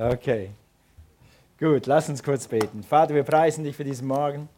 Okay. Gut, lass uns kurz beten. Vater, wir preisen dich für diesen Morgen.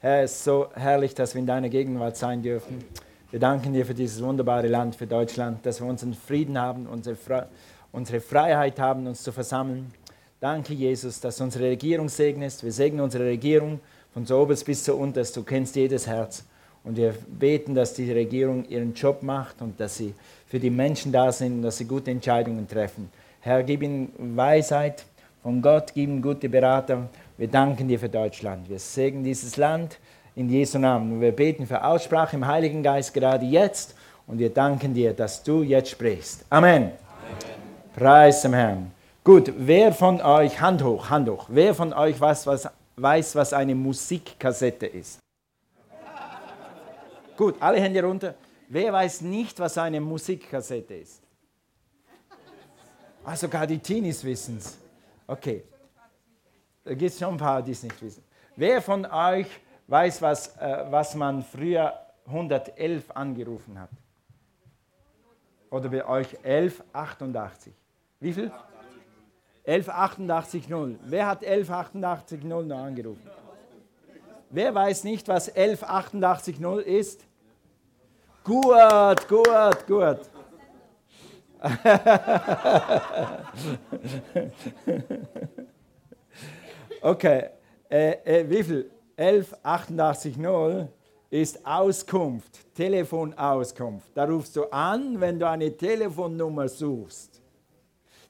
Herr, es ist so herrlich, dass wir in deiner Gegenwart sein dürfen. Wir danken dir für dieses wunderbare Land, für Deutschland, dass wir unseren Frieden haben, unsere, Fre unsere Freiheit haben, uns zu versammeln. Danke, Jesus, dass du unsere Regierung segnest. Wir segnen unsere Regierung von so oberst bis zu unterst. Du kennst jedes Herz. Und wir beten, dass die Regierung ihren Job macht und dass sie für die Menschen da sind und dass sie gute Entscheidungen treffen. Herr, gib ihnen Weisheit von Gott, gib ihnen gute Berater. Wir danken dir für Deutschland. Wir segnen dieses Land in Jesu Namen. Und wir beten für Aussprache im Heiligen Geist gerade jetzt. Und wir danken dir, dass du jetzt sprichst. Amen. Amen. Preis dem Herrn. Gut, wer von euch, Hand hoch, Hand hoch, wer von euch weiß, was, weiß, was eine Musikkassette ist? Gut, alle Hände runter. Wer weiß nicht, was eine Musikkassette ist? Ah, sogar die Teenies wissen es. Okay. Da gibt es schon ein paar, die es nicht wissen. Wer von euch weiß, was, äh, was man früher 111 angerufen hat? Oder bei euch 1188? Wie viel? 1188.0. Wer hat 1188.0 noch angerufen? Wer weiß nicht, was 1188.0 ist? Gut, gut, gut. okay, äh, äh, wie viel? 1188.0 ist Auskunft, Telefonauskunft. Da rufst du an, wenn du eine Telefonnummer suchst.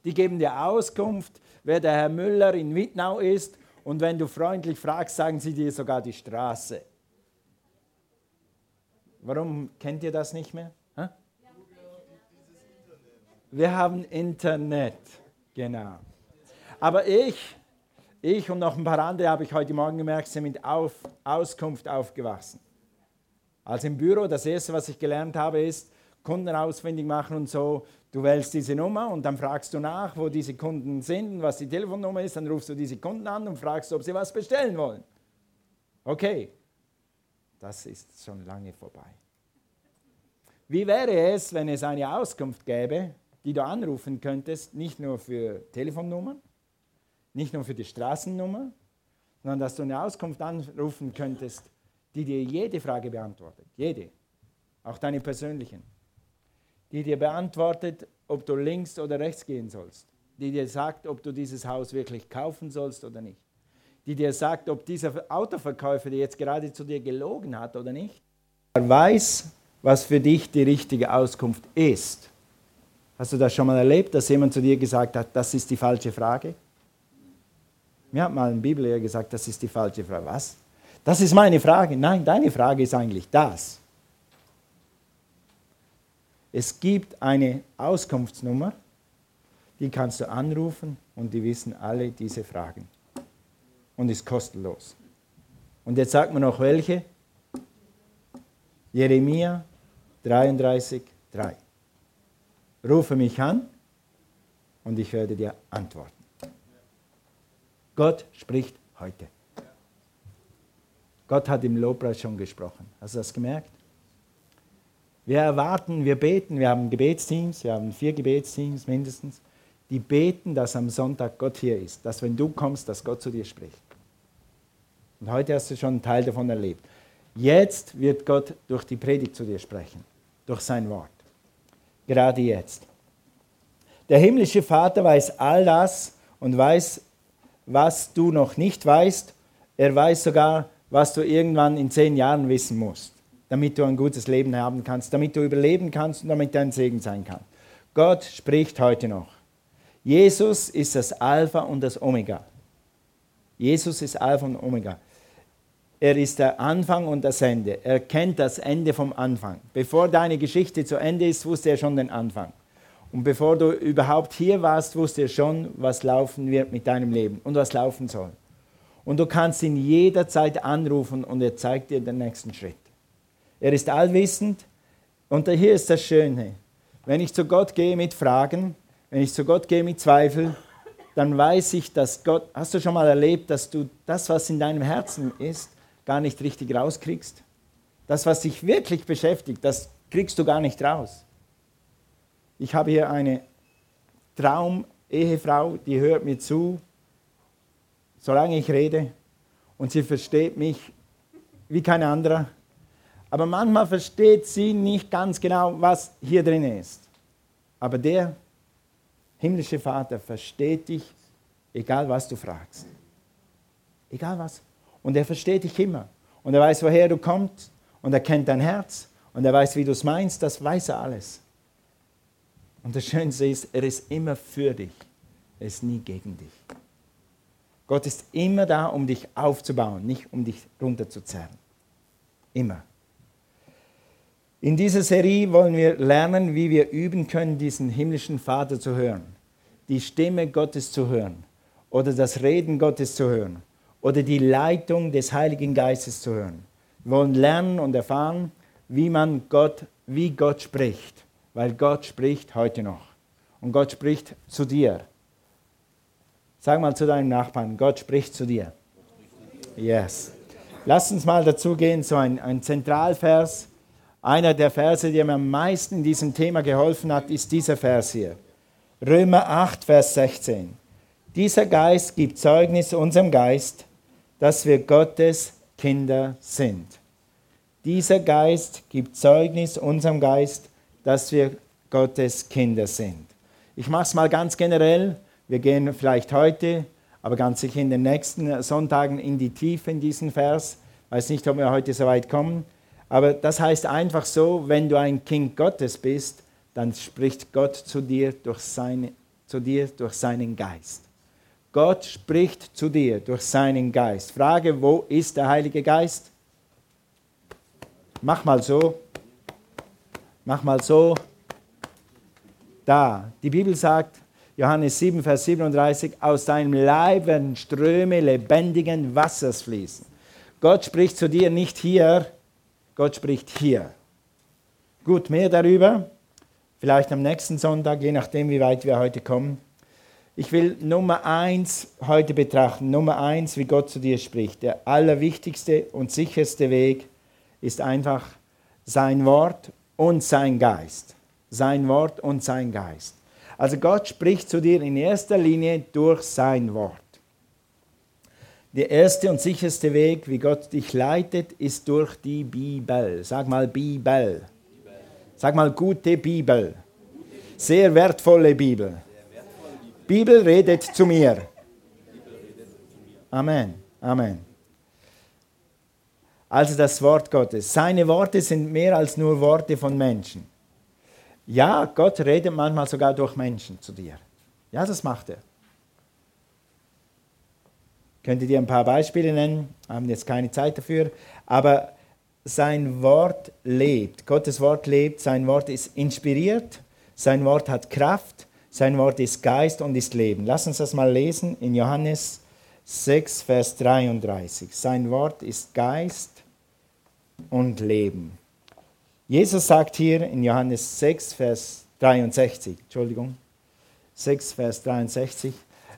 Die geben dir Auskunft, wer der Herr Müller in Wittnau ist. Und wenn du freundlich fragst, sagen sie dir sogar die Straße. Warum kennt ihr das nicht mehr? Wir haben Internet, genau. Aber ich, ich und noch ein paar andere habe ich heute Morgen gemerkt, sind mit Auf, Auskunft aufgewachsen. Also im Büro, das erste, was ich gelernt habe, ist Kunden ausfindig machen und so. Du wählst diese Nummer und dann fragst du nach, wo diese Kunden sind und was die Telefonnummer ist. Dann rufst du diese Kunden an und fragst, ob sie was bestellen wollen. Okay, das ist schon lange vorbei. Wie wäre es, wenn es eine Auskunft gäbe, die du anrufen könntest, nicht nur für Telefonnummern, nicht nur für die Straßennummer, sondern dass du eine Auskunft anrufen könntest, die dir jede Frage beantwortet, jede, auch deine persönlichen, die dir beantwortet, ob du links oder rechts gehen sollst, die dir sagt, ob du dieses Haus wirklich kaufen sollst oder nicht, die dir sagt, ob dieser Autoverkäufer, der jetzt gerade zu dir gelogen hat oder nicht. Er weiß, was für dich die richtige Auskunft ist. Hast du das schon mal erlebt, dass jemand zu dir gesagt hat, das ist die falsche Frage? Mir hat mal ein Bibellehrer gesagt, das ist die falsche Frage. Was? Das ist meine Frage. Nein, deine Frage ist eigentlich das. Es gibt eine Auskunftsnummer, die kannst du anrufen und die wissen alle diese Fragen. Und ist kostenlos. Und jetzt sagt man noch welche. Jeremia 33, 3. Rufe mich an und ich werde dir antworten. Gott spricht heute. Gott hat im Lobpreis schon gesprochen. Hast du das gemerkt? Wir erwarten, wir beten, wir haben Gebetsteams, wir haben vier Gebetsteams mindestens, die beten, dass am Sonntag Gott hier ist, dass wenn du kommst, dass Gott zu dir spricht. Und heute hast du schon einen Teil davon erlebt. Jetzt wird Gott durch die Predigt zu dir sprechen, durch sein Wort. Gerade jetzt. Der himmlische Vater weiß all das und weiß, was du noch nicht weißt. Er weiß sogar, was du irgendwann in zehn Jahren wissen musst, damit du ein gutes Leben haben kannst, damit du überleben kannst und damit dein Segen sein kann. Gott spricht heute noch. Jesus ist das Alpha und das Omega. Jesus ist Alpha und Omega. Er ist der Anfang und das Ende. Er kennt das Ende vom Anfang. Bevor deine Geschichte zu Ende ist, wusste er schon den Anfang. Und bevor du überhaupt hier warst, wusste er schon, was laufen wird mit deinem Leben und was laufen soll. Und du kannst ihn jederzeit anrufen und er zeigt dir den nächsten Schritt. Er ist allwissend und hier ist das Schöne. Wenn ich zu Gott gehe mit Fragen, wenn ich zu Gott gehe mit Zweifeln, dann weiß ich, dass Gott, hast du schon mal erlebt, dass du das, was in deinem Herzen ist, gar nicht richtig rauskriegst? Das, was dich wirklich beschäftigt, das kriegst du gar nicht raus. Ich habe hier eine Traum, Ehefrau, die hört mir zu, solange ich rede, und sie versteht mich wie kein anderer. Aber manchmal versteht sie nicht ganz genau, was hier drin ist. Aber der himmlische Vater versteht dich, egal was du fragst. Egal was. Und er versteht dich immer. Und er weiß, woher du kommst. Und er kennt dein Herz. Und er weiß, wie du es meinst. Das weiß er alles. Und das Schönste ist, er ist immer für dich. Er ist nie gegen dich. Gott ist immer da, um dich aufzubauen, nicht um dich runterzuzerren. Immer. In dieser Serie wollen wir lernen, wie wir üben können, diesen himmlischen Vater zu hören, die Stimme Gottes zu hören oder das Reden Gottes zu hören oder die Leitung des Heiligen Geistes zu hören. Wir wollen lernen und erfahren, wie man Gott, wie Gott spricht, weil Gott spricht heute noch und Gott spricht zu dir. Sag mal zu deinem Nachbarn, Gott spricht zu dir. Yes. Lass uns mal dazu gehen, so ein, ein Zentralvers einer der Verse, die mir am meisten in diesem Thema geholfen hat, ist dieser Vers hier. Römer 8, Vers 16. Dieser Geist gibt Zeugnis unserem Geist, dass wir Gottes Kinder sind. Dieser Geist gibt Zeugnis unserem Geist, dass wir Gottes Kinder sind. Ich mache es mal ganz generell. Wir gehen vielleicht heute, aber ganz sicher in den nächsten Sonntagen in die Tiefe in diesen Vers. Ich weiß nicht, ob wir heute so weit kommen. Aber das heißt einfach so, wenn du ein Kind Gottes bist, dann spricht Gott zu dir durch, seine, zu dir durch seinen Geist. Gott spricht zu dir durch seinen Geist. Frage, wo ist der Heilige Geist? Mach mal so. Mach mal so. Da. Die Bibel sagt, Johannes 7, Vers 37, aus deinem Leib werden Ströme lebendigen Wassers fließen. Gott spricht zu dir nicht hier, Gott spricht hier. Gut, mehr darüber, vielleicht am nächsten Sonntag, je nachdem, wie weit wir heute kommen. Ich will Nummer eins heute betrachten. Nummer eins, wie Gott zu dir spricht. Der allerwichtigste und sicherste Weg ist einfach sein Wort und sein Geist. Sein Wort und sein Geist. Also Gott spricht zu dir in erster Linie durch sein Wort. Der erste und sicherste Weg, wie Gott dich leitet, ist durch die Bibel. Sag mal Bibel. Sag mal gute Bibel. Sehr wertvolle Bibel. Bibel redet zu mir. Amen. Amen. Also das Wort Gottes. Seine Worte sind mehr als nur Worte von Menschen. Ja, Gott redet manchmal sogar durch Menschen zu dir. Ja, das macht er. Könnte dir ein paar Beispiele nennen, haben jetzt keine Zeit dafür, aber sein Wort lebt. Gottes Wort lebt, sein Wort ist inspiriert, sein Wort hat Kraft, sein Wort ist Geist und ist Leben. Lass uns das mal lesen in Johannes 6, Vers 33. Sein Wort ist Geist und Leben. Jesus sagt hier in Johannes 6, Vers 63, Entschuldigung, 6, Vers 63,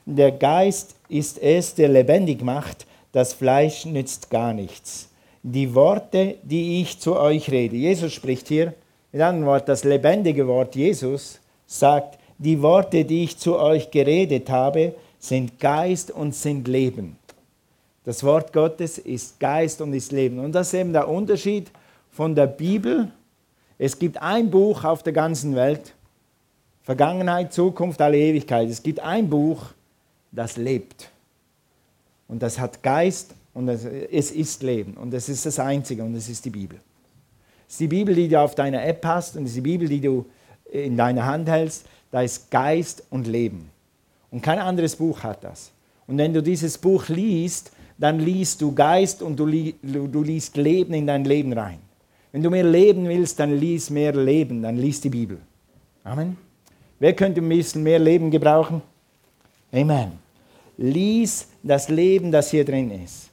der Geist ist es, der lebendig macht, das Fleisch nützt gar nichts. Die Worte, die ich zu euch rede, Jesus spricht hier, mit anderen Worten, das lebendige Wort Jesus sagt, die Worte, die ich zu euch geredet habe, sind Geist und sind Leben. Das Wort Gottes ist Geist und ist Leben. Und das ist eben der Unterschied von der Bibel. Es gibt ein Buch auf der ganzen Welt, Vergangenheit, Zukunft, alle Ewigkeit. Es gibt ein Buch, das lebt. Und das hat Geist und es ist Leben. Und das ist das Einzige und das ist die Bibel. Es ist die Bibel, die du auf deiner App hast und es ist die Bibel, die du in deiner Hand hältst. Da ist Geist und Leben. Und kein anderes Buch hat das. Und wenn du dieses Buch liest, dann liest du Geist und du, li du liest Leben in dein Leben rein. Wenn du mehr leben willst, dann liest mehr Leben, dann liest die Bibel. Amen. Wer könnte ein bisschen mehr Leben gebrauchen? Amen. Lies das Leben, das hier drin ist.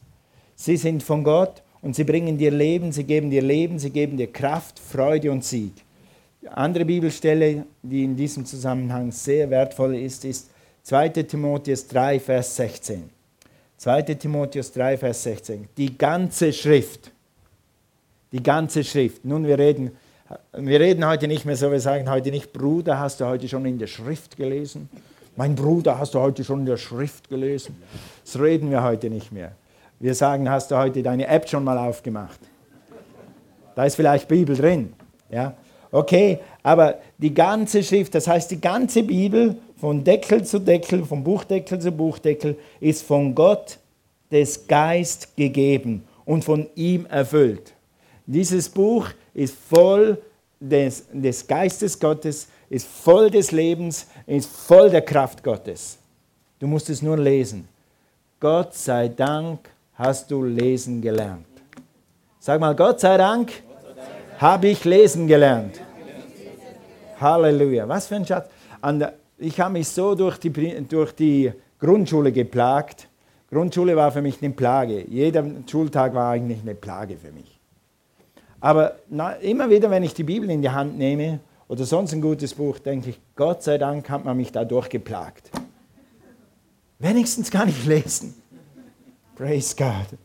Sie sind von Gott und sie bringen dir Leben, sie geben dir Leben, sie geben dir Kraft, Freude und Sieg. Andere Bibelstelle, die in diesem Zusammenhang sehr wertvoll ist, ist 2 Timotheus 3, Vers 16. 2 Timotheus 3, Vers 16. Die ganze Schrift. Die ganze Schrift. Nun, wir reden, wir reden heute nicht mehr so, wir sagen heute nicht, Bruder, hast du heute schon in der Schrift gelesen? Mein Bruder, hast du heute schon in der Schrift gelesen? Das reden wir heute nicht mehr. Wir sagen, hast du heute deine App schon mal aufgemacht? Da ist vielleicht Bibel drin. Ja? Okay, aber die ganze Schrift, das heißt die ganze Bibel, von Deckel zu Deckel, von Buchdeckel zu Buchdeckel, ist von Gott des Geist gegeben und von ihm erfüllt. Dieses Buch ist voll des, des Geistes Gottes, ist voll des Lebens, ist voll der Kraft Gottes. Du musst es nur lesen. Gott sei Dank hast du lesen gelernt. Sag mal, Gott sei Dank, Dank. Habe ich lesen gelernt. Halleluja. Was für ein Schatz. Ich habe mich so durch die, durch die Grundschule geplagt. Grundschule war für mich eine Plage. Jeder Schultag war eigentlich eine Plage für mich. Aber immer wieder, wenn ich die Bibel in die Hand nehme oder sonst ein gutes Buch, denke ich, Gott sei Dank hat man mich da durchgeplagt. Wenigstens kann ich lesen. Praise God.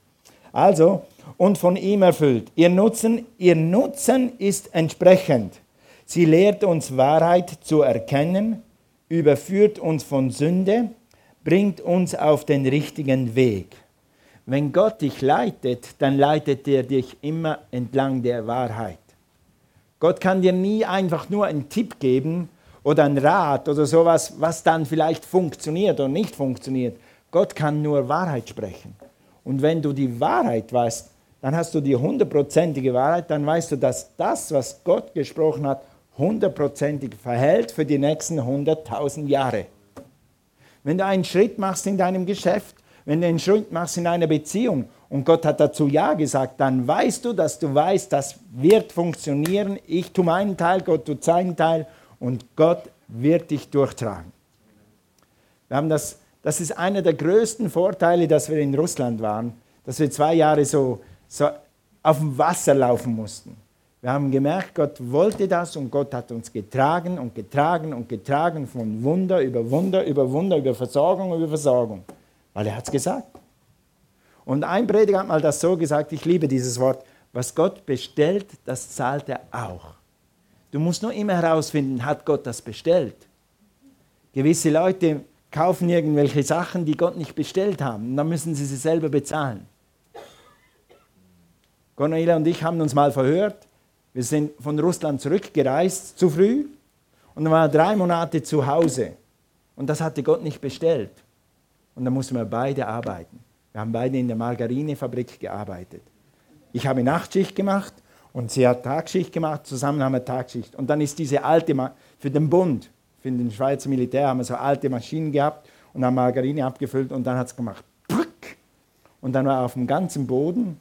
Also, und von ihm erfüllt. Ihr Nutzen, ihr Nutzen ist entsprechend. Sie lehrt uns Wahrheit zu erkennen, überführt uns von Sünde, bringt uns auf den richtigen Weg. Wenn Gott dich leitet, dann leitet er dich immer entlang der Wahrheit. Gott kann dir nie einfach nur einen Tipp geben oder einen Rat oder sowas, was dann vielleicht funktioniert oder nicht funktioniert. Gott kann nur Wahrheit sprechen. Und wenn du die Wahrheit weißt, dann hast du die hundertprozentige Wahrheit, dann weißt du, dass das, was Gott gesprochen hat, hundertprozentig verhält für die nächsten hunderttausend Jahre. Wenn du einen Schritt machst in deinem Geschäft, wenn du einen Schritt machst in einer Beziehung und Gott hat dazu Ja gesagt, dann weißt du, dass du weißt, das wird funktionieren. Ich tue meinen Teil, Gott tut seinen Teil und Gott wird dich durchtragen. Wir haben das, das ist einer der größten Vorteile, dass wir in Russland waren, dass wir zwei Jahre so, so auf dem Wasser laufen mussten. Wir haben gemerkt, Gott wollte das und Gott hat uns getragen und getragen und getragen von Wunder über Wunder über Wunder, über Versorgung über Versorgung. Weil er hat es gesagt. Und ein Prediger hat mal das so gesagt, ich liebe dieses Wort, was Gott bestellt, das zahlt er auch. Du musst nur immer herausfinden, hat Gott das bestellt? Gewisse Leute kaufen irgendwelche Sachen, die Gott nicht bestellt haben, und dann müssen sie sie selber bezahlen. Cornelia und ich haben uns mal verhört, wir sind von Russland zurückgereist zu früh und waren drei Monate zu Hause. Und das hatte Gott nicht bestellt. Und dann mussten wir beide arbeiten. Wir haben beide in der Margarinefabrik gearbeitet. Ich habe Nachtschicht gemacht und sie hat Tagschicht gemacht. Zusammen haben wir Tagschicht. Und dann ist diese alte, Ma für den Bund, für den Schweizer Militär, haben wir so alte Maschinen gehabt und haben Margarine abgefüllt und dann hat es gemacht. Und dann war auf dem ganzen Boden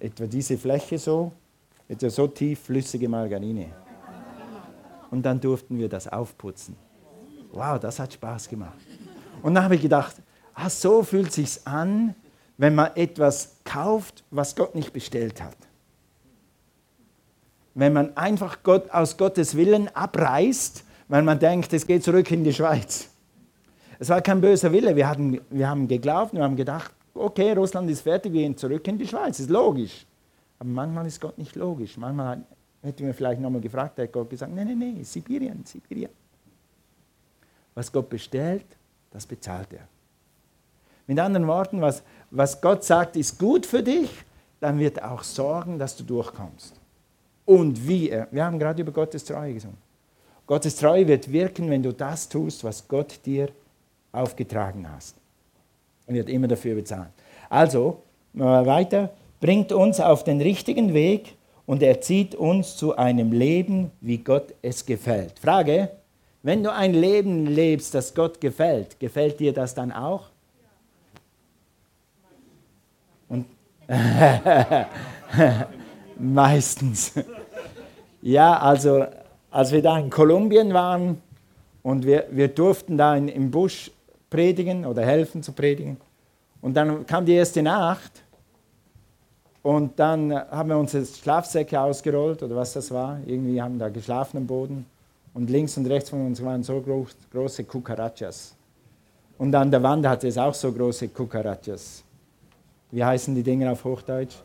etwa diese Fläche so Jetzt so tief flüssige Margarine. Und dann durften wir das aufputzen. Wow, das hat Spaß gemacht. Und dann habe ich gedacht, ah, so fühlt es sich an, wenn man etwas kauft, was Gott nicht bestellt hat. Wenn man einfach Gott, aus Gottes Willen abreißt, weil man denkt, es geht zurück in die Schweiz. Es war kein böser Wille. Wir, hatten, wir haben geglaubt, wir haben gedacht, okay, Russland ist fertig, wir gehen zurück in die Schweiz. Ist logisch. Aber manchmal ist Gott nicht logisch. Manchmal hätte mir vielleicht nochmal gefragt, hätte Gott gesagt, nein, nein, nein, Sibirien, Sibirien. Was Gott bestellt, das bezahlt er. Mit anderen Worten, was, was Gott sagt, ist gut für dich, dann wird er auch sorgen, dass du durchkommst. Und wie er, wir haben gerade über Gottes Treue gesungen. Gottes Treue wird wirken, wenn du das tust, was Gott dir aufgetragen hast. Er wird immer dafür bezahlen. Also, weiter bringt uns auf den richtigen Weg und erzieht uns zu einem Leben, wie Gott es gefällt. Frage, wenn du ein Leben lebst, das Gott gefällt, gefällt dir das dann auch? Und Meistens. Ja, also als wir da in Kolumbien waren und wir, wir durften da in, im Busch predigen oder helfen zu predigen. Und dann kam die erste Nacht und dann haben wir unsere Schlafsäcke ausgerollt oder was das war. Irgendwie haben wir da geschlafen am Boden. Und links und rechts von uns waren so groß, große Cucarachas. Und an der Wand hatte es auch so große Cucarachas. Wie heißen die Dinger auf Hochdeutsch?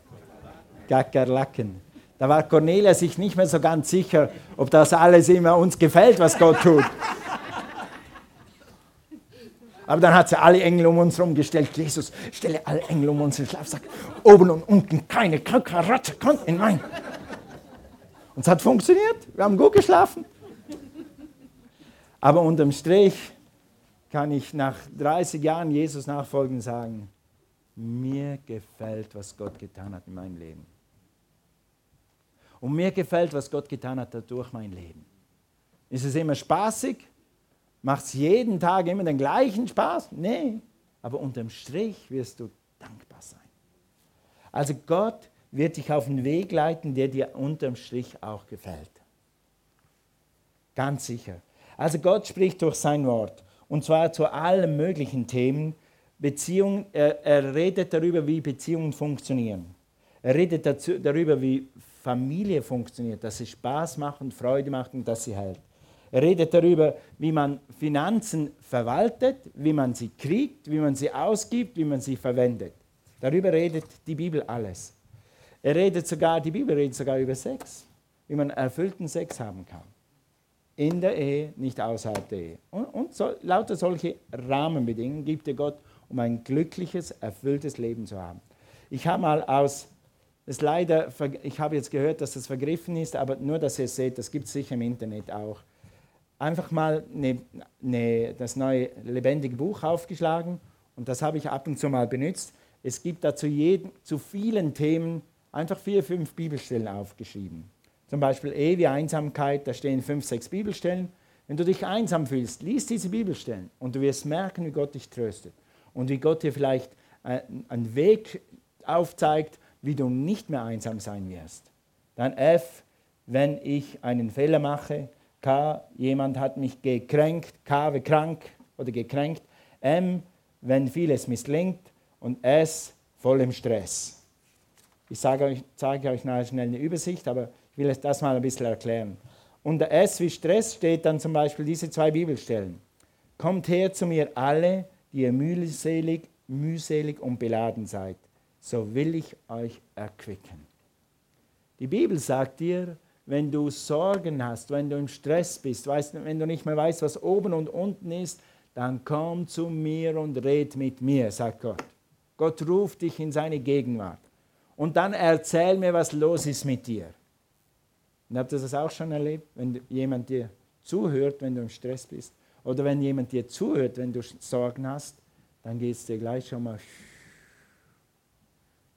Gackerlacken. Da war Cornelia sich nicht mehr so ganz sicher, ob das alles immer uns gefällt, was Gott tut. Aber dann hat sie alle Engel um uns herum gestellt. Jesus, stelle alle Engel um unseren Schlafsack. Oben und unten keine Karatze kommt in mein. Und es hat funktioniert. Wir haben gut geschlafen. Aber unterm Strich kann ich nach 30 Jahren Jesus nachfolgen sagen, mir gefällt, was Gott getan hat in meinem Leben. Und mir gefällt, was Gott getan hat durch mein Leben. Ist es immer spaßig? Macht es jeden Tag immer den gleichen Spaß? Nee. Aber unterm Strich wirst du dankbar sein. Also Gott wird dich auf einen Weg leiten, der dir unterm Strich auch gefällt. Ganz sicher. Also Gott spricht durch sein Wort. Und zwar zu allen möglichen Themen. Beziehung, er, er redet darüber, wie Beziehungen funktionieren. Er redet dazu, darüber, wie Familie funktioniert, dass sie Spaß macht und Freude macht und dass sie hält. Er redet darüber, wie man Finanzen verwaltet, wie man sie kriegt, wie man sie ausgibt, wie man sie verwendet. Darüber redet die Bibel alles. Er redet sogar, die Bibel redet sogar über Sex, wie man erfüllten Sex haben kann. In der Ehe, nicht außerhalb der Ehe. Und, und so, lauter solche Rahmenbedingungen gibt dir Gott, um ein glückliches, erfülltes Leben zu haben. Ich habe mal aus, das leider, ich habe jetzt gehört, dass das vergriffen ist, aber nur, dass ihr es seht, das gibt es sicher im Internet auch einfach mal eine, eine, das neue lebendige Buch aufgeschlagen und das habe ich ab und zu mal benutzt. Es gibt da zu, jedem, zu vielen Themen einfach vier, fünf Bibelstellen aufgeschrieben. Zum Beispiel Ehe wie Einsamkeit, da stehen fünf, sechs Bibelstellen. Wenn du dich einsam fühlst, lies diese Bibelstellen und du wirst merken, wie Gott dich tröstet und wie Gott dir vielleicht äh, einen Weg aufzeigt, wie du nicht mehr einsam sein wirst. Dann F, wenn ich einen Fehler mache, K, jemand hat mich gekränkt, K wie krank oder gekränkt, M, wenn vieles misslingt und S, voll im Stress. Ich sage euch, zeige euch nachher schnell eine Übersicht, aber ich will das mal ein bisschen erklären. Unter S wie Stress steht dann zum Beispiel diese zwei Bibelstellen. Kommt her zu mir alle, die ihr mühselig, mühselig und beladen seid, so will ich euch erquicken. Die Bibel sagt dir, wenn du Sorgen hast, wenn du im Stress bist, weißt, wenn du nicht mehr weißt, was oben und unten ist, dann komm zu mir und red mit mir, sagt Gott. Gott ruft dich in seine Gegenwart. Und dann erzähl mir, was los ist mit dir. Und habt ihr das auch schon erlebt, wenn jemand dir zuhört, wenn du im Stress bist? Oder wenn jemand dir zuhört, wenn du Sorgen hast, dann geht es dir gleich schon mal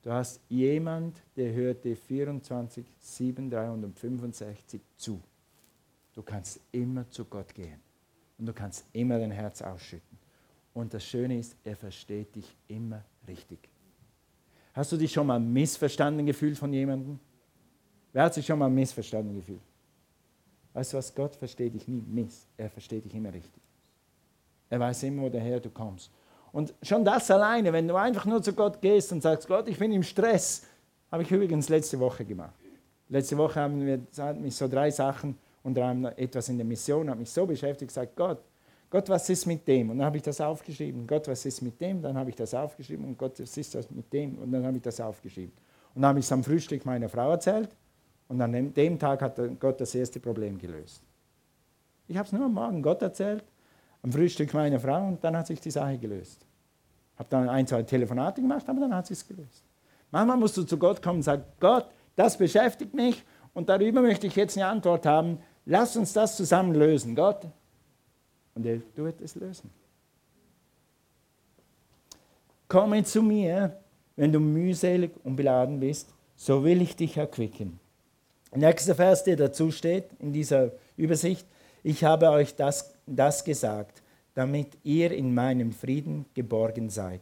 Du hast jemand, der hört dir 24, 7, 365 zu. Du kannst immer zu Gott gehen und du kannst immer dein Herz ausschütten. Und das Schöne ist, er versteht dich immer richtig. Hast du dich schon mal missverstanden gefühlt von jemandem? Wer hat sich schon mal missverstanden gefühlt? Weißt du was? Gott versteht dich nie miss. Er versteht dich immer richtig. Er weiß immer, woher du kommst. Und schon das alleine, wenn du einfach nur zu Gott gehst und sagst, Gott, ich bin im Stress, habe ich übrigens letzte Woche gemacht. Letzte Woche haben wir mich so drei Sachen, anderem etwas in der Mission, hat mich so beschäftigt, gesagt, Gott, Gott, was ist mit dem? Und dann habe ich das aufgeschrieben. Gott, was ist mit dem? Dann habe ich das aufgeschrieben. Und Gott, was ist das mit dem? Und dann habe ich das aufgeschrieben. Und dann habe ich es am Frühstück meiner Frau erzählt. Und an dem Tag hat Gott das erste Problem gelöst. Ich habe es nur am Morgen Gott erzählt am Frühstück meiner Frau und dann hat sich die Sache gelöst. Habe dann ein, zwei Telefonate gemacht, aber dann hat sich gelöst. Manchmal musst du zu Gott kommen und sagen, Gott, das beschäftigt mich und darüber möchte ich jetzt eine Antwort haben. Lass uns das zusammen lösen, Gott. Und er wird es lösen. Komme zu mir, wenn du mühselig und beladen bist, so will ich dich erquicken. Nächster Vers, der dazu steht in dieser Übersicht, ich habe euch das, das gesagt, damit ihr in meinem Frieden geborgen seid.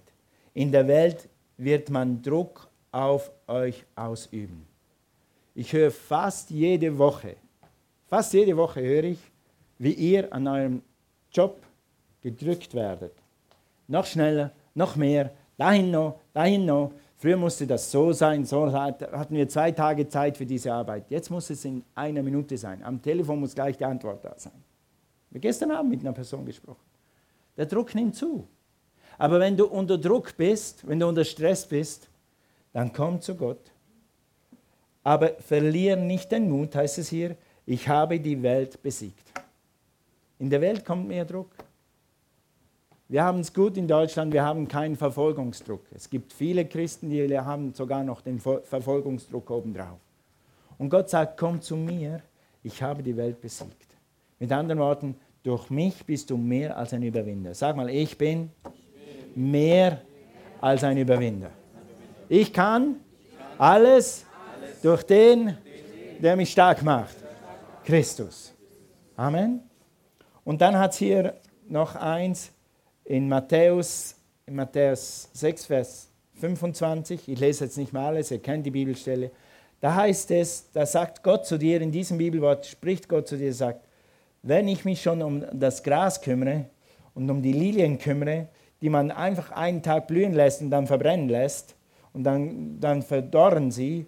In der Welt wird man Druck auf euch ausüben. Ich höre fast jede Woche, fast jede Woche höre ich, wie ihr an eurem Job gedrückt werdet. Noch schneller, noch mehr, dahin noch, dahin noch. Früher musste das so sein, so hatten wir zwei Tage Zeit für diese Arbeit. Jetzt muss es in einer Minute sein. Am Telefon muss gleich die Antwort da sein. Wir gestern Abend mit einer Person gesprochen. Der Druck nimmt zu. Aber wenn du unter Druck bist, wenn du unter Stress bist, dann komm zu Gott. Aber verliere nicht den Mut, heißt es hier, ich habe die Welt besiegt. In der Welt kommt mehr Druck. Wir haben es gut in Deutschland, wir haben keinen Verfolgungsdruck. Es gibt viele Christen, die haben sogar noch den Verfolgungsdruck obendrauf. Und Gott sagt, komm zu mir, ich habe die Welt besiegt. Mit anderen Worten, durch mich bist du mehr als ein Überwinder. Sag mal, ich bin mehr als ein Überwinder. Ich kann alles durch den, der mich stark macht. Christus. Amen. Und dann hat es hier noch eins in Matthäus, in Matthäus 6, Vers 25. Ich lese jetzt nicht mal alles, ihr kennt die Bibelstelle. Da heißt es, da sagt Gott zu dir, in diesem Bibelwort spricht Gott zu dir, sagt, wenn ich mich schon um das Gras kümmere und um die Lilien kümmere, die man einfach einen Tag blühen lässt und dann verbrennen lässt und dann, dann verdorren sie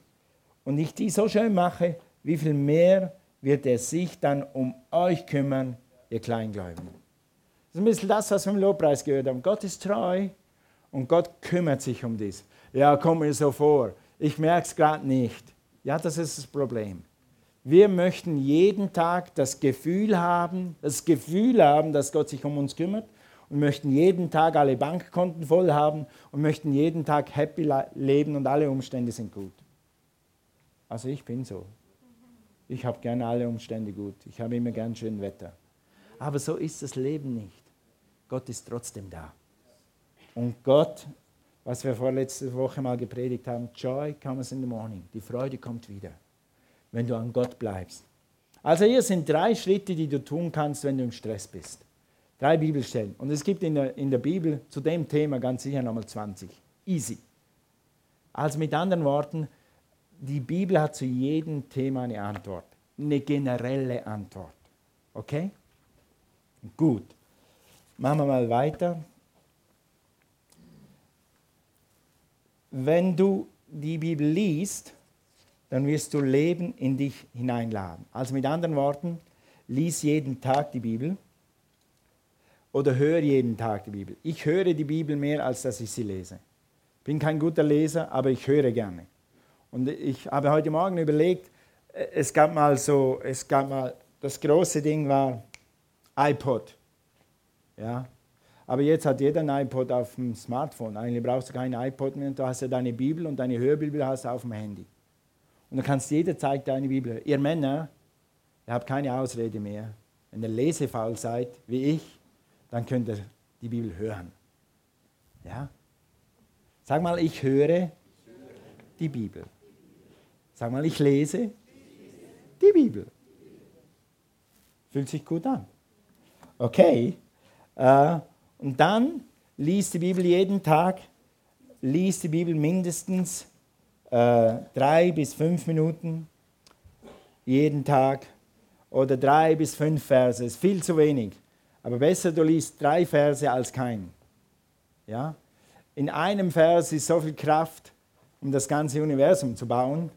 und ich die so schön mache, wie viel mehr wird er sich dann um euch kümmern, ihr Kleingläubigen. Das ist ein bisschen das, was wir im Lobpreis gehört haben. Gott ist treu und Gott kümmert sich um dies. Ja, kommt mir so vor. Ich merke es gerade nicht. Ja, das ist das Problem. Wir möchten jeden Tag das Gefühl haben, das Gefühl haben, dass Gott sich um uns kümmert und möchten jeden Tag alle Bankkonten voll haben und möchten jeden Tag happy leben und alle Umstände sind gut. Also ich bin so. Ich habe gerne alle Umstände gut. Ich habe immer gern schön Wetter. Aber so ist das Leben nicht. Gott ist trotzdem da. Und Gott, was wir vorletzte Woche mal gepredigt haben, Joy comes in the morning. Die Freude kommt wieder wenn du an Gott bleibst. Also hier sind drei Schritte, die du tun kannst, wenn du im Stress bist. Drei Bibelstellen. Und es gibt in der, in der Bibel zu dem Thema ganz sicher nochmal 20. Easy. Also mit anderen Worten, die Bibel hat zu jedem Thema eine Antwort. Eine generelle Antwort. Okay? Gut. Machen wir mal weiter. Wenn du die Bibel liest, dann wirst du Leben in dich hineinladen. Also mit anderen Worten, lies jeden Tag die Bibel oder hör jeden Tag die Bibel. Ich höre die Bibel mehr, als dass ich sie lese. Ich bin kein guter Leser, aber ich höre gerne. Und ich habe heute Morgen überlegt, äh, es gab mal so, es gab mal, das große Ding war iPod. Ja, aber jetzt hat jeder ein iPod auf dem Smartphone. Eigentlich brauchst du kein iPod mehr, du hast ja deine Bibel und deine Hörbibel hast du auf dem Handy. Und du kannst jederzeit deine Bibel. Ihr Männer, ihr habt keine Ausrede mehr. Wenn ihr lesefaul seid, wie ich, dann könnt ihr die Bibel hören. Ja? Sag mal, ich höre die Bibel. Sag mal, ich lese die Bibel. Fühlt sich gut an. Okay. Äh, und dann liest die Bibel jeden Tag, liest die Bibel mindestens äh, drei bis fünf Minuten jeden Tag oder drei bis fünf Verse. Ist viel zu wenig. Aber besser, du liest drei Verse als keinen. Ja? In einem Vers ist so viel Kraft, um das ganze Universum zu bauen.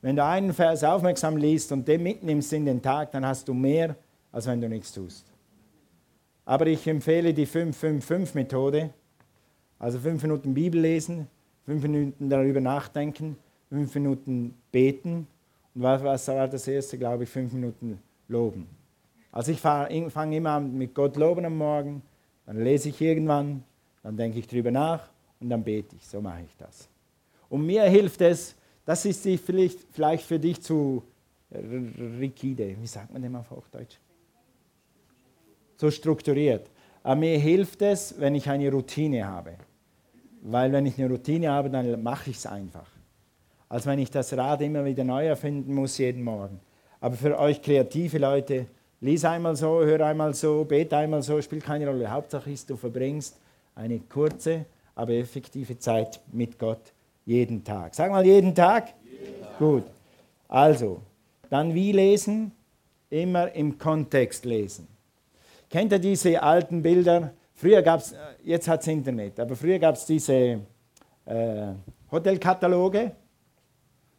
Wenn du einen Vers aufmerksam liest und den mitnimmst in den Tag, dann hast du mehr, als wenn du nichts tust. Aber ich empfehle die 5-5-5-Methode. Also fünf Minuten Bibel lesen, fünf Minuten darüber nachdenken, fünf Minuten beten und was, war das erste, glaube ich, fünf Minuten loben. Also ich fange immer an mit Gott loben am Morgen, dann lese ich irgendwann, dann denke ich drüber nach und dann bete ich. So mache ich das. Und mir hilft es, das ist vielleicht, vielleicht für dich zu rigide, wie sagt man dem auf Hochdeutsch? So strukturiert. Aber mir hilft es, wenn ich eine Routine habe. Weil wenn ich eine Routine habe, dann mache ich es einfach. Als wenn ich das Rad immer wieder neu erfinden muss jeden Morgen. Aber für euch kreative Leute, lies einmal so, hör einmal so, bete einmal so, spielt keine Rolle. Hauptsache ist, du verbringst eine kurze, aber effektive Zeit mit Gott jeden Tag. Sag mal jeden Tag. Jeden Tag. Gut. Also, dann wie lesen? Immer im Kontext lesen. Kennt ihr diese alten Bilder? Früher gab es, jetzt hat es Internet, aber früher gab es diese äh, Hotelkataloge.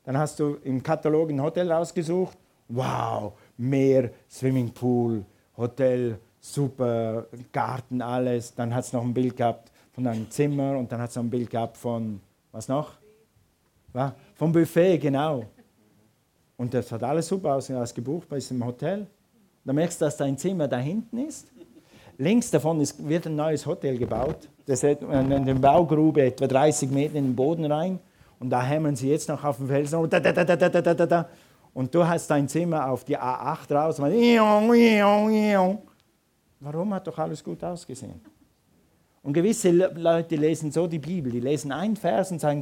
Dann hast du im Katalog ein Hotel rausgesucht. Wow, Meer, Swimmingpool, Hotel, super, Garten, alles. Dann hat es noch ein Bild gehabt von einem Zimmer und dann hat es noch ein Bild gehabt von, was noch? Was? Vom Buffet, genau. Und das hat alles super ausgesehen, als gebucht bei diesem Hotel. Da merkst du, dass dein Zimmer da hinten ist Links davon ist, wird ein neues Hotel gebaut. Das hat eine Baugrube etwa 30 Meter in den Boden rein. Und da hämmern sie jetzt noch auf dem Felsen. Und, da, da, da, da, da, da, da. und du hast dein Zimmer auf die A8 raus. Warum hat doch alles gut ausgesehen? Und gewisse Leute lesen so die Bibel. Die lesen einen Vers und sagen,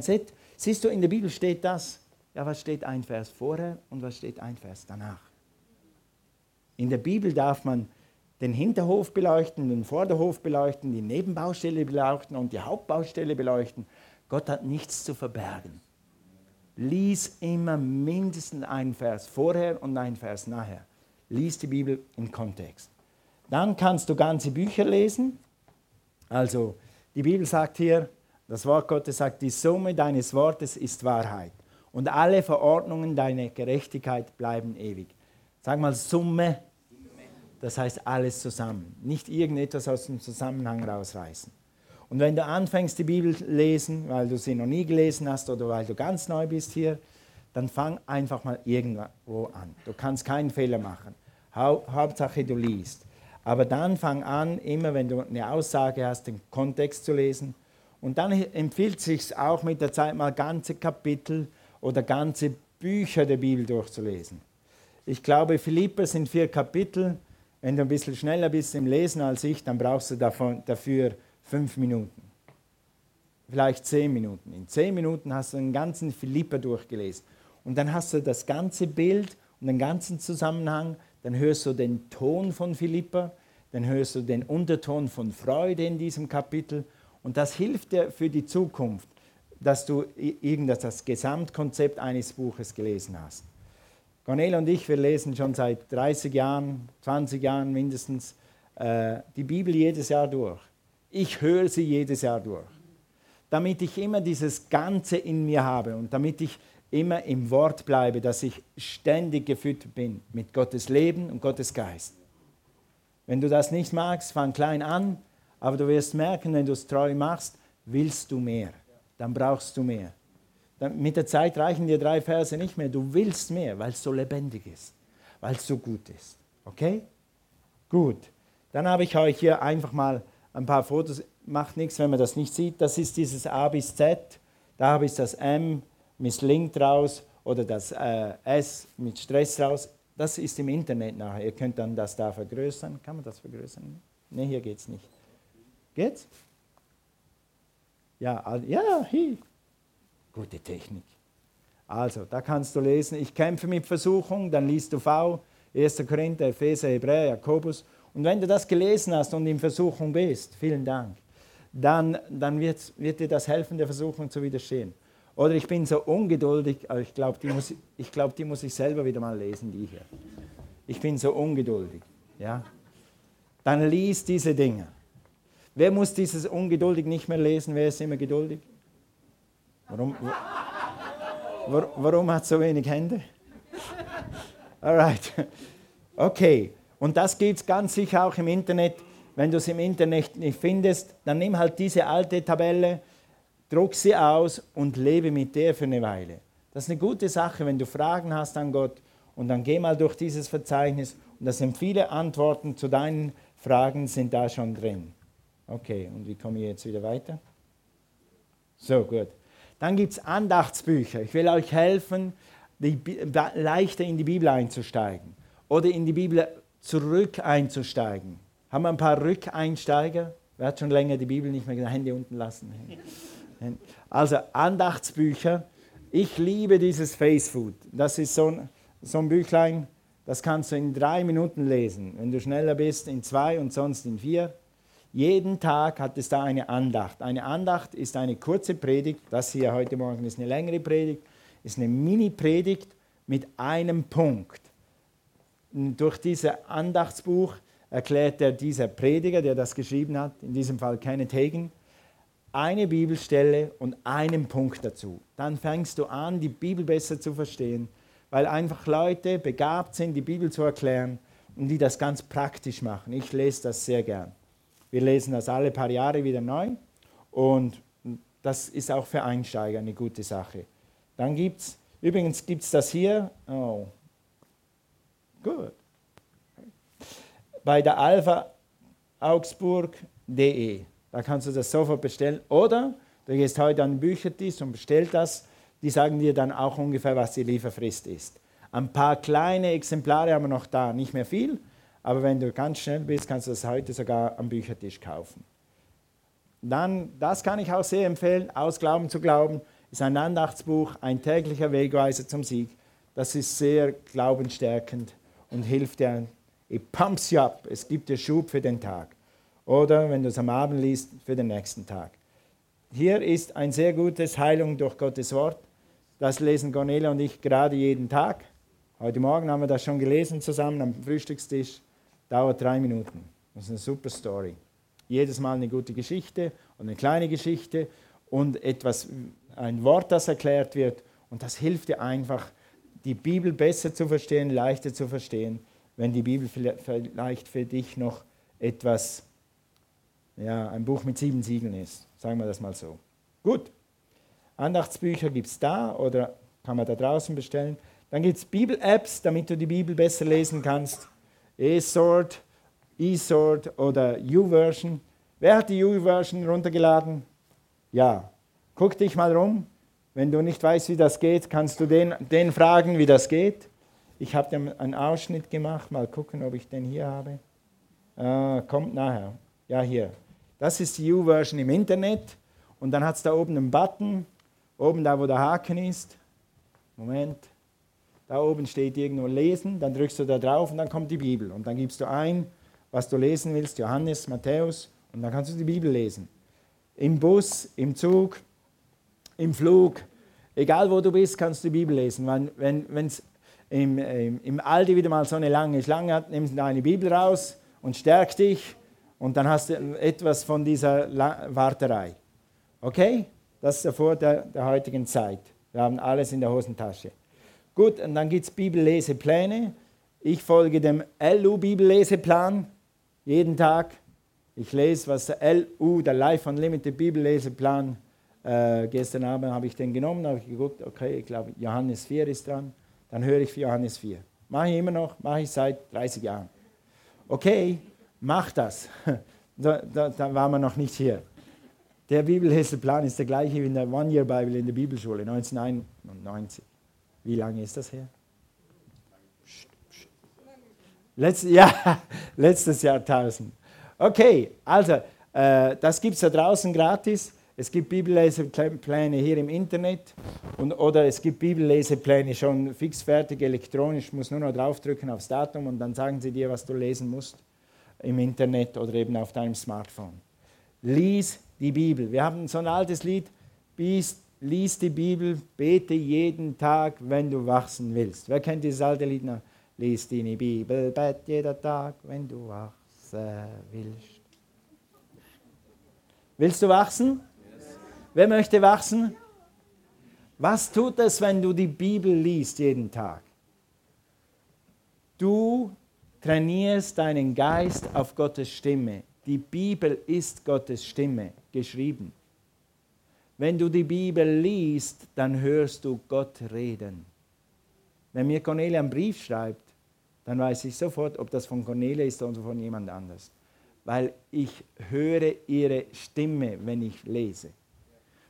siehst du, in der Bibel steht das. Ja, was steht ein Vers vorher und was steht ein Vers danach? In der Bibel darf man den Hinterhof beleuchten, den Vorderhof beleuchten, die Nebenbaustelle beleuchten und die Hauptbaustelle beleuchten. Gott hat nichts zu verbergen. Lies immer mindestens einen Vers vorher und einen Vers nachher. Lies die Bibel im Kontext. Dann kannst du ganze Bücher lesen. Also die Bibel sagt hier, das Wort Gottes sagt, die Summe deines Wortes ist Wahrheit und alle Verordnungen deiner Gerechtigkeit bleiben ewig. Sag mal Summe, das heißt alles zusammen. Nicht irgendetwas aus dem Zusammenhang rausreißen. Und wenn du anfängst, die Bibel lesen, weil du sie noch nie gelesen hast oder weil du ganz neu bist hier, dann fang einfach mal irgendwo an. Du kannst keinen Fehler machen. Hauptsache, du liest. Aber dann fang an, immer wenn du eine Aussage hast, den Kontext zu lesen. Und dann empfiehlt es sich auch mit der Zeit mal ganze Kapitel oder ganze Bücher der Bibel durchzulesen. Ich glaube, Philippa sind vier Kapitel. Wenn du ein bisschen schneller bist im Lesen als ich, dann brauchst du davon, dafür fünf Minuten. Vielleicht zehn Minuten. In zehn Minuten hast du den ganzen Philippa durchgelesen. Und dann hast du das ganze Bild und den ganzen Zusammenhang. Dann hörst du den Ton von Philippa. Dann hörst du den Unterton von Freude in diesem Kapitel. Und das hilft dir für die Zukunft dass du das Gesamtkonzept eines Buches gelesen hast. Cornel und ich, wir lesen schon seit 30 Jahren, 20 Jahren mindestens äh, die Bibel jedes Jahr durch. Ich höre sie jedes Jahr durch, damit ich immer dieses Ganze in mir habe und damit ich immer im Wort bleibe, dass ich ständig gefüttert bin mit Gottes Leben und Gottes Geist. Wenn du das nicht magst, fang klein an, aber du wirst merken, wenn du es treu machst, willst du mehr dann brauchst du mehr. Mit der Zeit reichen dir drei Verse nicht mehr. Du willst mehr, weil es so lebendig ist, weil es so gut ist. Okay? Gut. Dann habe ich euch hier einfach mal ein paar Fotos. Macht nichts, wenn man das nicht sieht. Das ist dieses A bis Z. Da habe ich das M mit Link draus oder das äh, S mit Stress raus. Das ist im Internet nachher. Ihr könnt dann das da vergrößern. Kann man das vergrößern? Ne, hier geht es nicht. Geht's? Ja, ja, hi. Gute Technik. Also, da kannst du lesen, ich kämpfe mit Versuchung, dann liest du V, 1. Korinther, Epheser, Hebräer, Jakobus. Und wenn du das gelesen hast und in Versuchung bist, vielen Dank, dann, dann wird, wird dir das helfen, der Versuchung zu widerstehen. Oder ich bin so ungeduldig, aber ich glaube, die, muss, ich glaub, die muss ich selber wieder mal lesen, die hier. Ich bin so ungeduldig. Ja? Dann lies diese Dinge. Wer muss dieses ungeduldig nicht mehr lesen? Wer ist immer geduldig? Warum, warum hat es so wenig Hände? Alright. Okay. Und das gibt es ganz sicher auch im Internet. Wenn du es im Internet nicht findest, dann nimm halt diese alte Tabelle, druck sie aus und lebe mit der für eine Weile. Das ist eine gute Sache, wenn du Fragen hast an Gott und dann geh mal durch dieses Verzeichnis und da sind viele Antworten zu deinen Fragen sind da schon drin. Okay, und wie komme ich jetzt wieder weiter? So, gut. Dann gibt es Andachtsbücher. Ich will euch helfen, die, leichter in die Bibel einzusteigen oder in die Bibel zurück einzusteigen. Haben wir ein paar Rückeinsteiger? Wer hat schon länger die Bibel nicht mehr gesagt? Hände unten lassen. Also Andachtsbücher. Ich liebe dieses Face Food. Das ist so ein, so ein Büchlein, das kannst du in drei Minuten lesen. Wenn du schneller bist, in zwei und sonst in vier. Jeden Tag hat es da eine Andacht. Eine Andacht ist eine kurze Predigt. Das hier heute Morgen ist eine längere Predigt. Ist eine Mini-Predigt mit einem Punkt. Und durch dieses Andachtsbuch erklärt er dieser Prediger, der das geschrieben hat, in diesem Fall Kenneth Hagen, eine Bibelstelle und einen Punkt dazu. Dann fängst du an, die Bibel besser zu verstehen, weil einfach Leute begabt sind, die Bibel zu erklären und die das ganz praktisch machen. Ich lese das sehr gern. Wir lesen das alle paar Jahre wieder neu und das ist auch für Einsteiger eine gute Sache. Dann gibt es, übrigens gibt es das hier, oh, gut. Bei der Alpha augsburg.de. Da kannst du das sofort bestellen. Oder du gehst heute an den Büchertisch und bestellst das. Die sagen dir dann auch ungefähr, was die Lieferfrist ist. Ein paar kleine Exemplare haben wir noch da, nicht mehr viel. Aber wenn du ganz schnell bist, kannst du das heute sogar am Büchertisch kaufen. Dann, das kann ich auch sehr empfehlen, Aus Glauben zu Glauben, ist ein Andachtsbuch, ein täglicher Wegweiser zum Sieg. Das ist sehr glaubensstärkend und hilft dir. It pumps you up. Es gibt dir Schub für den Tag. Oder wenn du es am Abend liest, für den nächsten Tag. Hier ist ein sehr gutes Heilung durch Gottes Wort. Das lesen Cornelia und ich gerade jeden Tag. Heute Morgen haben wir das schon gelesen zusammen am Frühstückstisch. Dauert drei Minuten. Das ist eine super Story. Jedes Mal eine gute Geschichte und eine kleine Geschichte und etwas, ein Wort, das erklärt wird. Und das hilft dir einfach, die Bibel besser zu verstehen, leichter zu verstehen, wenn die Bibel vielleicht für dich noch etwas, ja, ein Buch mit sieben Siegeln ist. Sagen wir das mal so. Gut. Andachtsbücher gibt es da oder kann man da draußen bestellen. Dann gibt es Bibel-Apps, damit du die Bibel besser lesen kannst. E-Sword, eSword oder U-Version. Wer hat die U-Version runtergeladen? Ja. Guck dich mal rum. Wenn du nicht weißt, wie das geht, kannst du den, den fragen, wie das geht. Ich habe dir einen Ausschnitt gemacht. Mal gucken, ob ich den hier habe. Äh, kommt nachher. Ja, hier. Das ist die U-Version im Internet. Und dann hat es da oben einen Button. Oben da, wo der Haken ist. Moment. Da oben steht irgendwo Lesen. Dann drückst du da drauf und dann kommt die Bibel. Und dann gibst du ein, was du lesen willst. Johannes, Matthäus. Und dann kannst du die Bibel lesen. Im Bus, im Zug, im Flug, egal wo du bist, kannst du die Bibel lesen. Wenn es im, im, im Aldi wieder mal so eine lange Schlange hat, nimmst du deine Bibel raus und stärk dich und dann hast du etwas von dieser Warterei. Okay? Das ist der Vorteil der heutigen Zeit. Wir haben alles in der Hosentasche. Gut, und dann gibt es Bibellesepläne. Ich folge dem LU-Bibelleseplan jeden Tag. Ich lese, was der LU, der Life Unlimited Bibelleseplan, äh, gestern Abend habe ich den genommen, habe ich geguckt, okay, ich glaube, Johannes 4 ist dran. Dann höre ich für Johannes 4. Mache ich immer noch, mache ich seit 30 Jahren. Okay, mach das. Da, da, da waren wir noch nicht hier. Der Bibelleseplan ist der gleiche wie in der One-Year-Bible in der Bibelschule 1991. Wie lange ist das her? Letzt, ja, letztes Jahrtausend. Okay, also, äh, das gibt es da draußen gratis. Es gibt Bibellesepläne hier im Internet und, oder es gibt Bibellesepläne schon fix fertig elektronisch. Du musst nur noch draufdrücken aufs Datum und dann sagen sie dir, was du lesen musst im Internet oder eben auf deinem Smartphone. Lies die Bibel. Wir haben so ein altes Lied, lies die Bibel, bete jeden Tag, wenn du wachsen willst. Wer kennt dieses alte Lied noch? Lies die Bibel, bete jeder Tag, wenn du wachsen willst. Willst du wachsen? Wer möchte wachsen? Was tut es, wenn du die Bibel liest jeden Tag? Du trainierst deinen Geist auf Gottes Stimme. Die Bibel ist Gottes Stimme, geschrieben. Wenn du die Bibel liest, dann hörst du Gott reden. Wenn mir Cornelia einen Brief schreibt, dann weiß ich sofort, ob das von Cornelia ist oder von jemand anders. Weil ich höre ihre Stimme, wenn ich lese.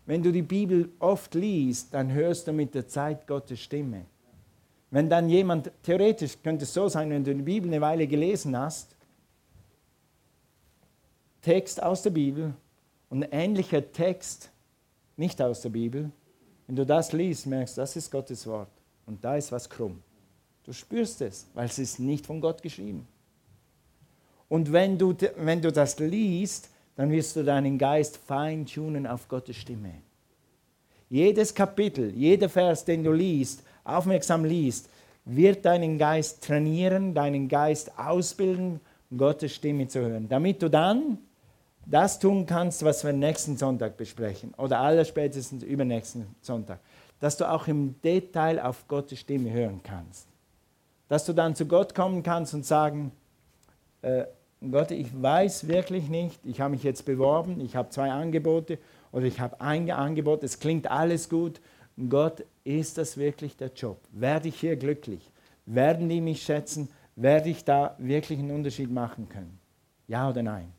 Wenn du die Bibel oft liest, dann hörst du mit der Zeit Gottes Stimme. Wenn dann jemand, theoretisch könnte es so sein, wenn du die Bibel eine Weile gelesen hast, Text aus der Bibel und ein ähnlicher Text nicht aus der Bibel, wenn du das liest, merkst du, das ist Gottes Wort und da ist was krumm. Du spürst es, weil es ist nicht von Gott geschrieben. Und wenn du, wenn du das liest, dann wirst du deinen Geist feintunen auf Gottes Stimme. Jedes Kapitel, jeder Vers, den du liest, aufmerksam liest, wird deinen Geist trainieren, deinen Geist ausbilden, Gottes Stimme zu hören, damit du dann das tun kannst, was wir nächsten Sonntag besprechen oder allerspätestens übernächsten Sonntag, dass du auch im Detail auf Gottes Stimme hören kannst. Dass du dann zu Gott kommen kannst und sagen, äh, Gott, ich weiß wirklich nicht, ich habe mich jetzt beworben, ich habe zwei Angebote oder ich habe ein Angebot, es klingt alles gut. Gott, ist das wirklich der Job? Werde ich hier glücklich? Werden die mich schätzen? Werde ich da wirklich einen Unterschied machen können? Ja oder nein?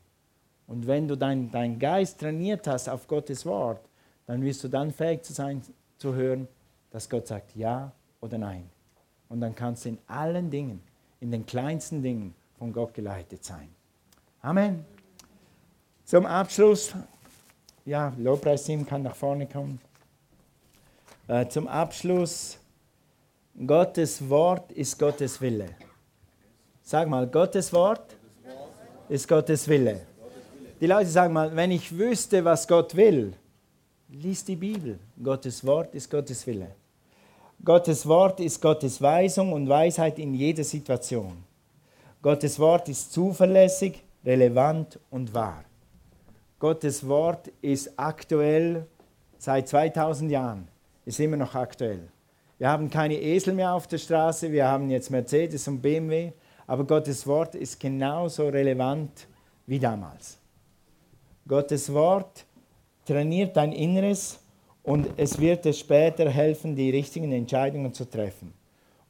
Und wenn du deinen dein Geist trainiert hast auf Gottes Wort, dann wirst du dann fähig zu sein, zu hören, dass Gott sagt Ja oder Nein. Und dann kannst du in allen Dingen, in den kleinsten Dingen von Gott geleitet sein. Amen. Zum Abschluss, ja, Lobpreisteam kann nach vorne kommen. Äh, zum Abschluss, Gottes Wort ist Gottes Wille. Sag mal, Gottes Wort ist Gottes Wille. Die Leute sagen mal, wenn ich wüsste, was Gott will, lies die Bibel. Gottes Wort ist Gottes Wille. Gottes Wort ist Gottes Weisung und Weisheit in jeder Situation. Gottes Wort ist zuverlässig, relevant und wahr. Gottes Wort ist aktuell seit 2000 Jahren, ist immer noch aktuell. Wir haben keine Esel mehr auf der Straße, wir haben jetzt Mercedes und BMW, aber Gottes Wort ist genauso relevant wie damals. Gottes Wort trainiert dein Inneres und es wird dir später helfen, die richtigen Entscheidungen zu treffen.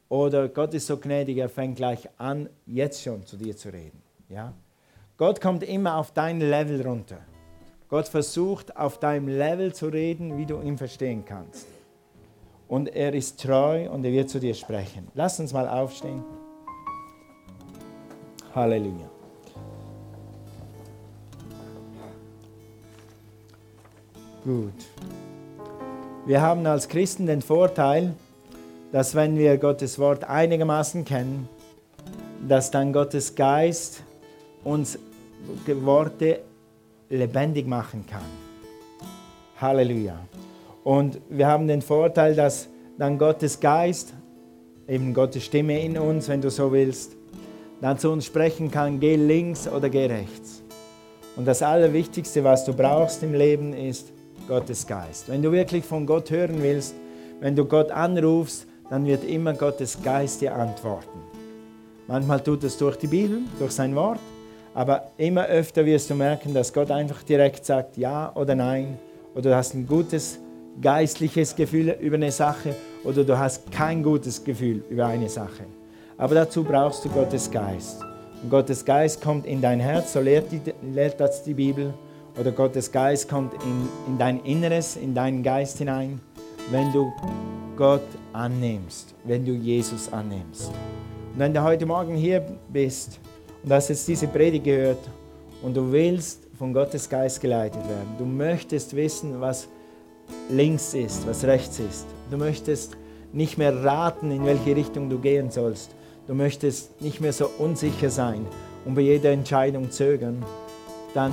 Oder Gott ist so gnädig, er fängt gleich an, jetzt schon zu dir zu reden. Ja? Gott kommt immer auf dein Level runter. Gott versucht auf deinem Level zu reden, wie du ihn verstehen kannst. Und er ist treu und er wird zu dir sprechen. Lass uns mal aufstehen. Halleluja. Gut. Wir haben als Christen den Vorteil, dass wenn wir Gottes Wort einigermaßen kennen, dass dann Gottes Geist uns Worte lebendig machen kann. Halleluja. Und wir haben den Vorteil, dass dann Gottes Geist, eben Gottes Stimme in uns, wenn du so willst, dann zu uns sprechen kann, geh links oder geh rechts. Und das Allerwichtigste, was du brauchst im Leben, ist Gottes Geist. Wenn du wirklich von Gott hören willst, wenn du Gott anrufst, dann wird immer Gottes Geist dir antworten. Manchmal tut es durch die Bibel, durch sein Wort, aber immer öfter wirst du merken, dass Gott einfach direkt sagt Ja oder Nein. Oder du hast ein gutes geistliches Gefühl über eine Sache oder du hast kein gutes Gefühl über eine Sache. Aber dazu brauchst du Gottes Geist. Und Gottes Geist kommt in dein Herz, so lehrt, die, lehrt das die Bibel. Oder Gottes Geist kommt in, in dein Inneres, in deinen Geist hinein, wenn du Gott annimmst, wenn du Jesus annimmst. Und wenn du heute Morgen hier bist und hast jetzt diese Predigt gehört und du willst von Gottes Geist geleitet werden, du möchtest wissen, was links ist, was rechts ist, du möchtest nicht mehr raten, in welche Richtung du gehen sollst, du möchtest nicht mehr so unsicher sein und bei jeder Entscheidung zögern, dann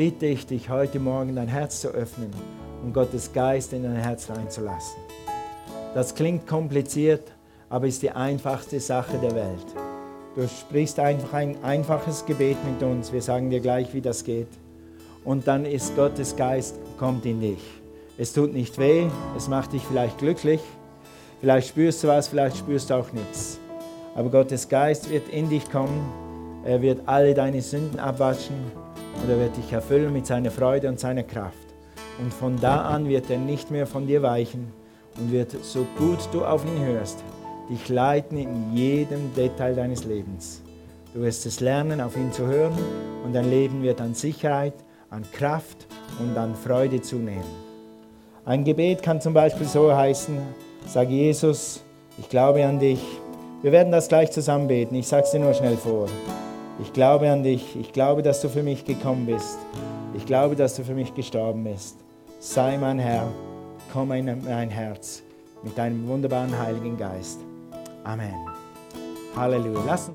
bitte ich dich heute Morgen dein Herz zu öffnen und Gottes Geist in dein Herz reinzulassen. Das klingt kompliziert, aber ist die einfachste Sache der Welt. Du sprichst einfach ein einfaches Gebet mit uns. Wir sagen dir gleich, wie das geht. Und dann ist Gottes Geist, kommt in dich. Es tut nicht weh, es macht dich vielleicht glücklich. Vielleicht spürst du was, vielleicht spürst du auch nichts. Aber Gottes Geist wird in dich kommen. Er wird alle deine Sünden abwaschen und er wird dich erfüllen mit seiner Freude und seiner Kraft. Und von da an wird er nicht mehr von dir weichen, und wird, so gut du auf ihn hörst, dich leiten in jedem Detail deines Lebens. Du wirst es lernen, auf ihn zu hören und dein Leben wird an Sicherheit, an Kraft und an Freude zunehmen. Ein Gebet kann zum Beispiel so heißen, sag Jesus, ich glaube an dich. Wir werden das gleich zusammen beten, ich sage es dir nur schnell vor. Ich glaube an dich, ich glaube, dass du für mich gekommen bist. Ich glaube, dass du für mich gestorben bist. Sei mein Herr komm in mein Herz mit deinem wunderbaren Heiligen Geist. Amen. Halleluja. Lass